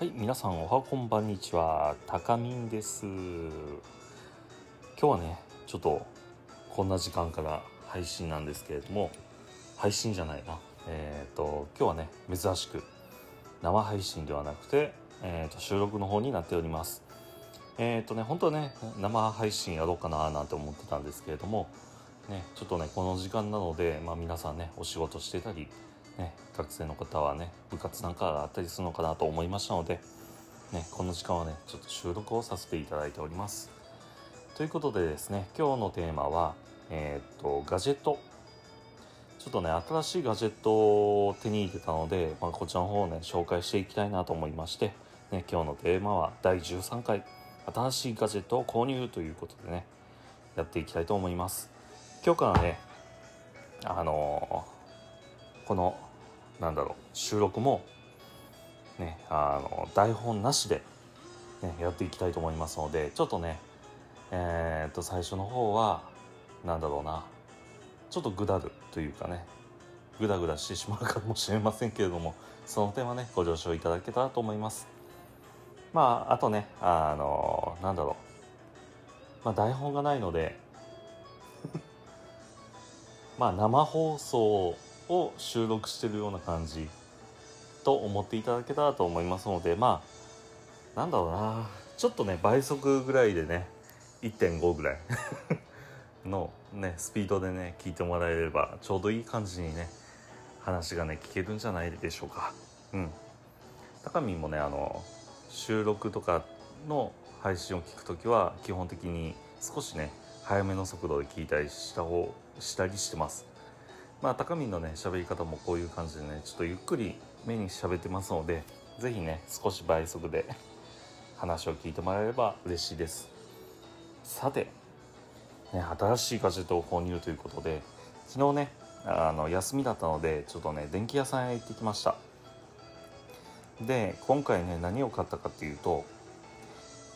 はい、皆さんおはこんばんにちは、たかみんです。今日はね、ちょっとこんな時間から配信なんですけれども、配信じゃないな。えっ、と、今日はね、珍しく生配信ではなくて、えー、と収録の方になっております。えっ、とね、本当はね、生配信やろうかななんて思ってたんですけれども、ね、ちょっとね、この時間なので、まあ皆さんね、お仕事してたり、ね、学生の方はね部活なんかがあったりするのかなと思いましたので、ね、この時間はねちょっと収録をさせていただいております。ということでですね今日のテーマはえーっとガジェット。ちょっとね新しいガジェットを手に入れたので、まあ、こちらの方をね紹介していきたいなと思いまして、ね、今日のテーマは第13回新しいガジェットを購入ということでねやっていきたいと思います。今日からねあのーこのなんだろう収録もねあの台本なしで、ね、やっていきたいと思いますのでちょっとねえー、っと最初の方はなんだろうなちょっとぐだるというかねぐだぐだしてしまうかもしれませんけれどもその点はねご了承いただけたらと思います。まああとねあのなんだろうまあ台本がないので まあ生放送を収録してるような感じと思っていただけたらと思いますのでまあなんだろうな。ちょっとね倍速ぐらいでね1.5ぐらい のねスピードでね聞いてもらえればちょうどいい感じにね話がね聞けるんじゃないでしょうか。うん。高見もねあの収録とかの配信を聞くときは基本的に少しね早めの速度で聞いたりした方したりしてます。まあ高見のね喋り方もこういう感じでねちょっとゆっくり目に喋ってますので是非ね少し倍速で 話を聞いてもらえれば嬉しいです。さて、ね、新しいガジェットを購入ということで昨日ねあの休みだったのでちょっとね電気屋さんへ行ってきました。で今回ね何を買ったかっていうと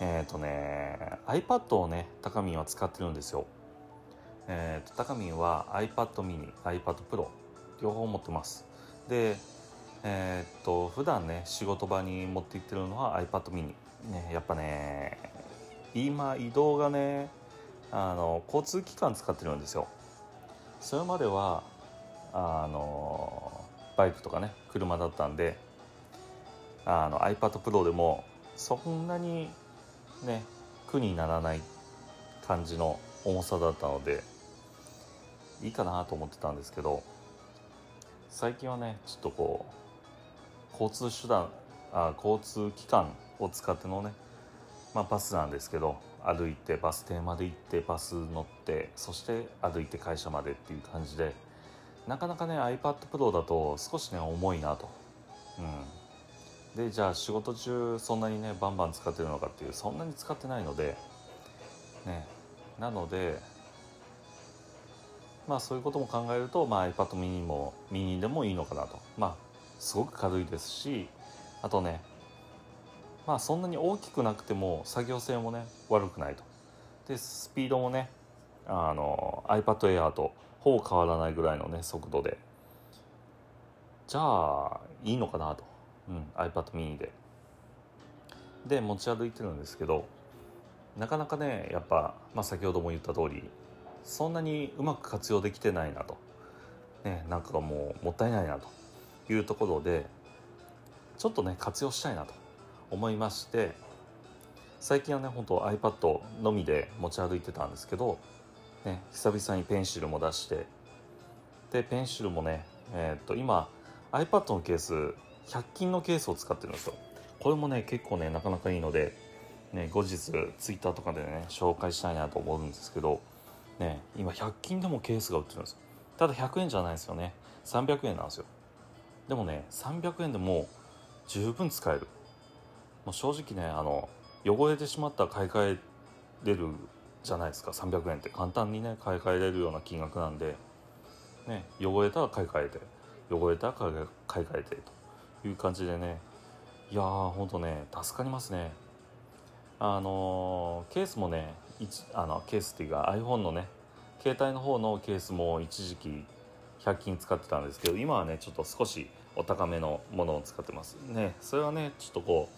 えっ、ー、とね iPad をね高見は使ってるんですよ。えーと、高見は iPad mini、iPad Pro 両方持ってます。でえー、っと普段ね仕事場に持って行ってるのは iPad mini ねやっぱね今移動がねあの交通機関使ってるんですよ。それまではあのバイクとかね車だったんであの iPad Pro でもそんなにね苦にならない感じの重さだったのでいいかなと思ってたんですけど最近はねちょっとこう交通手段あ交通機関を使ってのね、まあ、バスなんですけど歩いてバス停まで行ってバス乗ってそして歩いて会社までっていう感じでなかなかね iPad Pro だと少しね重いなと。うん、でじゃあ仕事中そんなにねバンバン使ってるのかっていうそんなに使ってないのでねなのでまあそういうことも考えると、まあ、iPad mini もミニでもいいのかなと。まあすごく軽いですしあとねまあそんなに大きくなくても作業性もね悪くないと。でスピードもねあの iPad Air とほぼ変わらないぐらいのね速度で。じゃあいいのかなと、うん、iPad mini で。で持ち歩いてるんですけどなかなかねやっぱ、まあ、先ほども言った通りそんなにうまく活用できてないなと、ね、なんかもうもったいないなと。いうところでちょっとね活用したいなと。思いまして最近はね本当 iPad のみで持ち歩いてたんですけど、ね、久々にペンシルも出してでペンシルもね、えー、っと今 iPad のケース100均のケースを使ってるんですよ。これもね結構ねなかなかいいので、ね、後日 Twitter とかでね紹介したいなと思うんですけどね今100均でもケースが売ってるんですただ100円じゃないですよね。300円なんですよ。でもね300円でも十分使える。もう正直ねあの汚れてしまったら買い替えれるじゃないですか。300円って。簡単にね買い替えれるような金額なんで、ね、汚れたら買い替えて。汚れたら買い替えてという感じでね。いやーほんとね助かりますね。あのー、ケースもねあのケースっていうか iPhone のね携帯の方のケースも一時期100均使ってたんですけど今はねちょっと少しお高めのものを使ってます。ねそれはねちょっとこ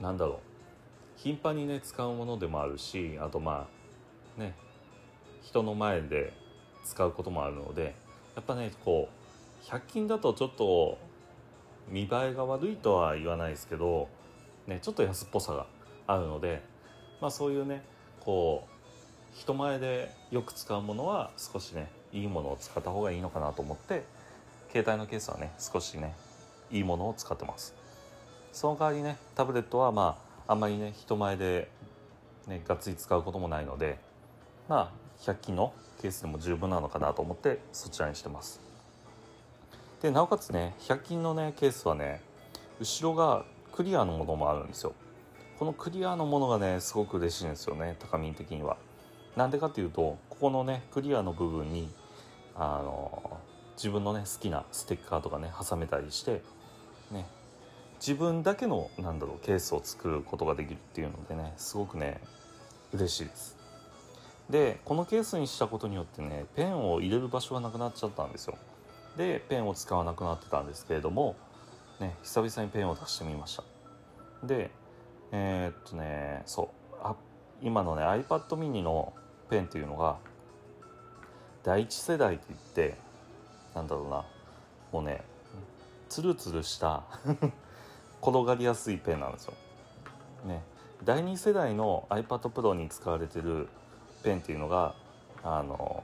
うなんだろう頻繁にね使うものでもあるしあとまあね人の前で使うこともあるのでやっぱねこう100均だとちょっと見栄えが悪いとは言わないですけど、ね、ちょっと安っぽさがあるので、まあ、そういうねこう人前でよく使うものは少しねいいものを使った方がいいのかなと思って携帯のケースはね少しねいいものを使ってます。その代わりねタブレットはまああんまりね人前でねがっつり使うこともないのでまあ100均のケースでも十分なのかなと思ってそちらにしてます。でなおかつね100均のねケースはね後ろがクリアのものもあるんですよ。このクリアのものがねすごく嬉しいんですよね高見的には。なんでかっていうとここのねクリアの部分にあの自分のね好きなステッカーとかね挟めたりしてね自分だけのなんだろうケースを作ることができるっていうのでねすごくね嬉しいです。でこのケースにしたことによってねペンを入れる場所がなくなっちゃったんですよ。でペンを使わなくなってたんですけれどもね久々にペンを出してみました。でえー、っとねそう。あ今のね iPad mini のペンっていうのが第一世代って言ってなんだろうな。もうねツルツルした 転がりやすいペンなんですよ。ね、第2世代の iPad Pro に使われてるペンっていうのがあの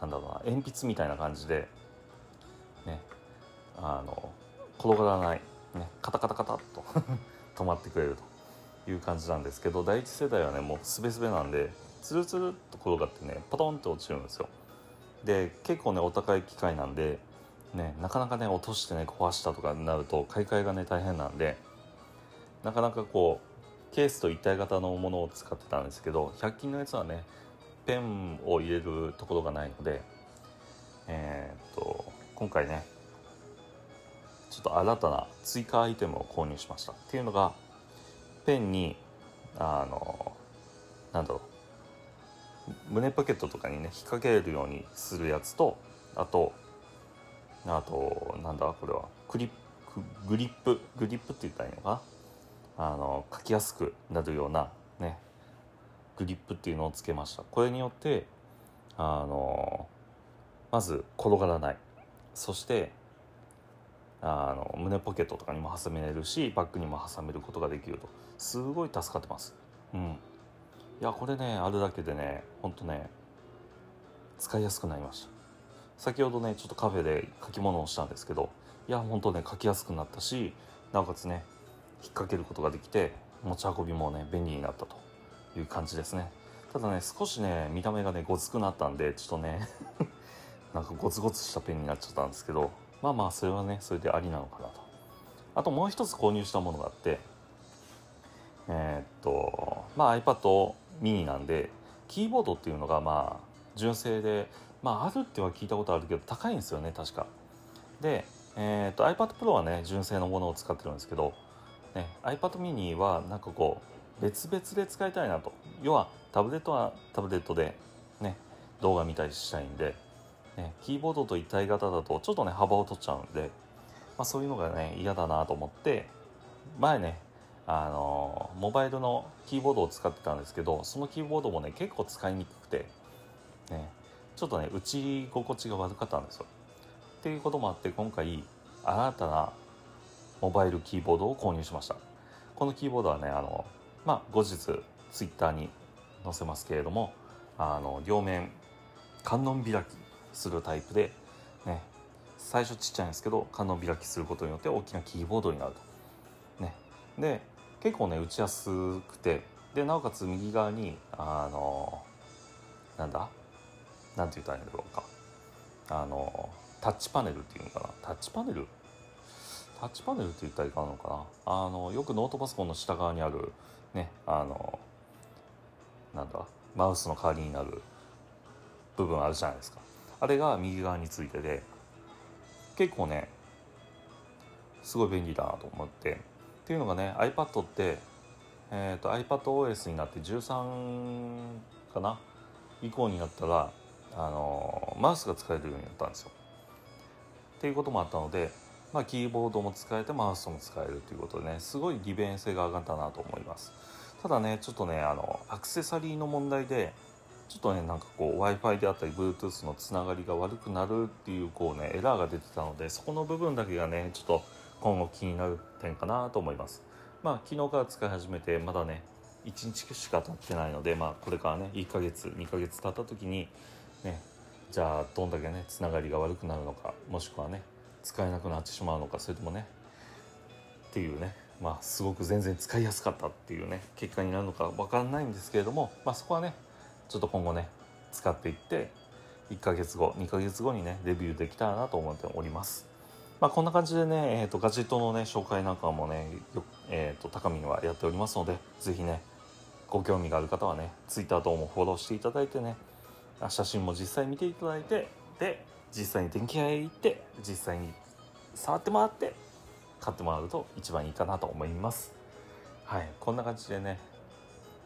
なんだろうな鉛筆みたいな感じでね。あの転がらない、ね、カタカタカタっと。止まってくれるという感じなんですけど第1世代はねもうすべすべなんでツルツルっと転がってねパトンと落ちるんですよ。で結構ねお高い機械なんでねなかなかね落としてね壊したとかになると買い替えがね大変なんでなかなかこうケースと一体型のものを使ってたんですけど100均のやつはねペンを入れるところがないのでえー、っと今回ねと新たな追加アイテムを購入しました。っていうのがペンにあのなんだろう。胸ポケットとかにね引っ掛けるようにするやつとあとあとなんだこれはクリップグリップグリップって言ったらいいのかな？あの書きやすくなるようなねグリップっていうのをつけました。これによってあのまず転がらない。そしてあの胸ポケットとかにも挟めれるしバッグにも挟めることができると。すごい助かってます。うん。いやこれねあるだけでねほんとね使いやすくなりました。先ほどねちょっとカフェで書き物をしたんですけどいやほんとね書きやすくなったしなおかつね引っ掛けることができて持ち運びもね便利になったという感じですね。ただね少しね見た目がねごつくなったんでちょっとね なんかゴツゴツしたペンになっちゃったんですけどまあまあそれはねそれでありなのかなと。あともう一つ購入したものがあってえー、っとまあ iPad mini なんでキーボードっていうのがまあ純正でまああるっては聞いたことあるけど高いんですよね確か。で、えー、っと iPad Pro はね純正のものを使ってるんですけど、ね、iPad mini はなんかこう別々で使いたいなと。要はタブレットはタブレットでね動画見たりしたいんでね、キーボードと一体型だとちょっとね幅を取っちゃうんで、まあ、そういうのがね嫌だなと思って前ねあのモバイルのキーボードを使ってたんですけどそのキーボードもね結構使いにくくて、ね、ちょっとね打ち心地が悪かったんですよ。っていうこともあって今回新たなモバイルキーボードを購入しましたこのキーボードはねあのまあ後日ツイッターに載せますけれどもあの両面観音開きするタイプで、ね、最初ちっちゃいんですけど観音開きすることによって大きなキーボードになると。ね、で結構ね打ちやすくてでなおかつ右側にあのなんだ？なんて言ったらいいんだろうか。あのタッチパネルっていうのかな？タッチパネル？タッチパネルって言ったらいいかのかな？あのよくノートパソコンの下側にあるねあのなんだ？マウスの代わりになる部分あるじゃないですか。あれが右側についてて結構ねすごい便利だなと思って。っていうのがね iPad って、えーと、iPadOS になって13かな？以降になったらあのマウスが使えるようになったんですよ。っていうこともあったので、まあ、キーボードも使えてマウスも使えるということでねすごい利便性が上がったなと思います。ただねちょっとねあのアクセサリーの問題でちょっとねなんかこう w i f i であったり Bluetooth のつながりが悪くなるっていうこうねエラーが出てたのでそこの部分だけがねちょっと今後気になる点かなと思います。まあ昨日から使い始めてまだね1日しか経ってないのでまあこれからね1ヶ月2ヶ月経った時にねじゃあどんだけねつながりが悪くなるのかもしくはね使えなくなってしまうのかそれともねっていうねまあすごく全然使いやすかったっていうね結果になるのか分かんないんですけれどもまあそこはねちょっと今後ね使っていって1ヶ月後2ヶ月後にねデビューできたらなと思っております。まあこんな感じでね、えーと、ガジェットのね紹介なんかもね、えーと、高見はやっておりますので是非ねご興味がある方はね Twitter 等もフォローしていただいてね写真も実際見ていただいてで実際に電気屋へ行って実際に触ってもらって買ってもらうと一番いいかなと思います。はいこんな感じでね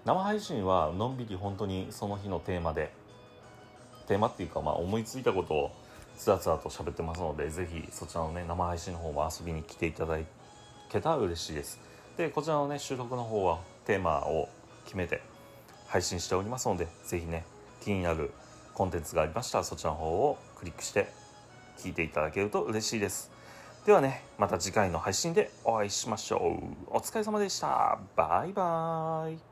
生配信はのんびり本当にその日のテーマでテーマっていうかまあ思いついたことをつらつらと喋ってますのでぜひそちらのね生配信の方も遊びに来ていただけたら嬉しいです。でこちらのね収録の方はテーマを決めて配信しておりますのでぜひね気になるコンテンツがありましたらそちらの方をクリックして聞いていただけると嬉しいです。ではねまた次回の配信でお会いしましょう。お疲れ様でした。バイバーイ。